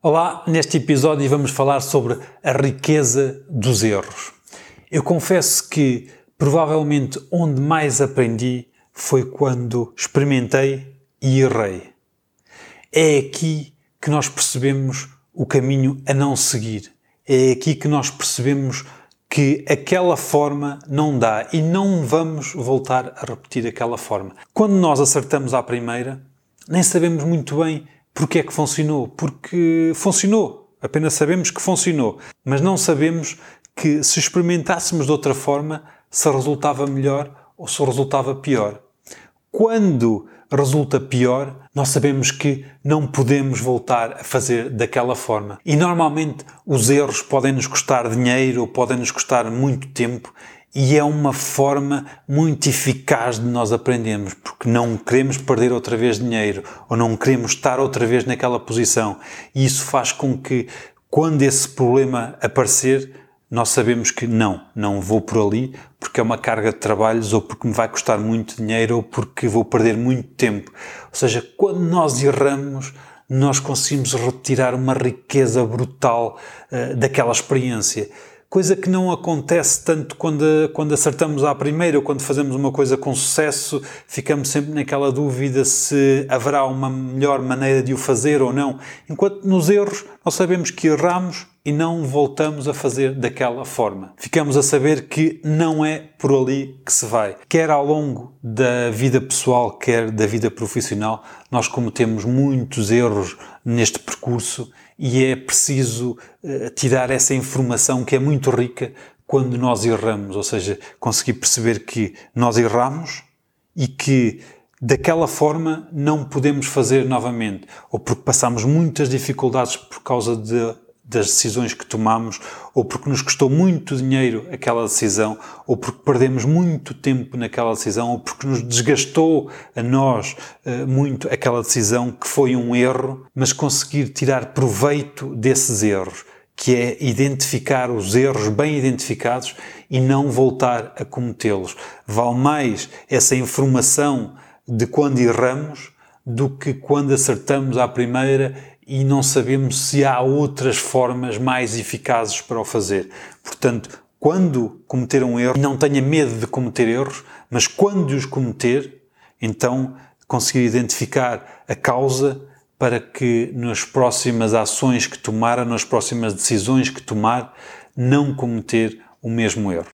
Olá, neste episódio vamos falar sobre a riqueza dos erros. Eu confesso que provavelmente onde mais aprendi foi quando experimentei e errei. É aqui que nós percebemos o caminho a não seguir. É aqui que nós percebemos que aquela forma não dá e não vamos voltar a repetir aquela forma. Quando nós acertamos à primeira, nem sabemos muito bem porque é que funcionou? Porque funcionou. Apenas sabemos que funcionou. Mas não sabemos que se experimentássemos de outra forma, se resultava melhor ou se resultava pior. Quando resulta pior, nós sabemos que não podemos voltar a fazer daquela forma. E normalmente os erros podem nos custar dinheiro ou podem nos custar muito tempo e é uma forma muito eficaz de nós aprendermos, porque não queremos perder outra vez dinheiro ou não queremos estar outra vez naquela posição. E isso faz com que, quando esse problema aparecer, nós sabemos que não, não vou por ali porque é uma carga de trabalhos ou porque me vai custar muito dinheiro ou porque vou perder muito tempo. Ou seja, quando nós erramos, nós conseguimos retirar uma riqueza brutal uh, daquela experiência coisa que não acontece tanto quando, quando acertamos à primeira ou quando fazemos uma coisa com sucesso, ficamos sempre naquela dúvida se haverá uma melhor maneira de o fazer ou não. Enquanto nos erros nós sabemos que erramos e não voltamos a fazer daquela forma. Ficamos a saber que não é por ali que se vai. Quer ao longo da vida pessoal, quer da vida profissional, nós cometemos muitos erros neste percurso e é preciso uh, tirar essa informação que é muito rica quando nós erramos, ou seja, conseguir perceber que nós erramos e que daquela forma não podemos fazer novamente, ou porque passamos muitas dificuldades por causa de das decisões que tomamos, ou porque nos custou muito dinheiro aquela decisão, ou porque perdemos muito tempo naquela decisão, ou porque nos desgastou a nós uh, muito aquela decisão que foi um erro, mas conseguir tirar proveito desses erros, que é identificar os erros bem identificados e não voltar a cometê-los. Vale mais essa informação de quando erramos do que quando acertamos à primeira e não sabemos se há outras formas mais eficazes para o fazer. Portanto, quando cometer um erro, não tenha medo de cometer erros, mas quando os cometer, então conseguir identificar a causa para que nas próximas ações que tomar, nas próximas decisões que tomar, não cometer o mesmo erro.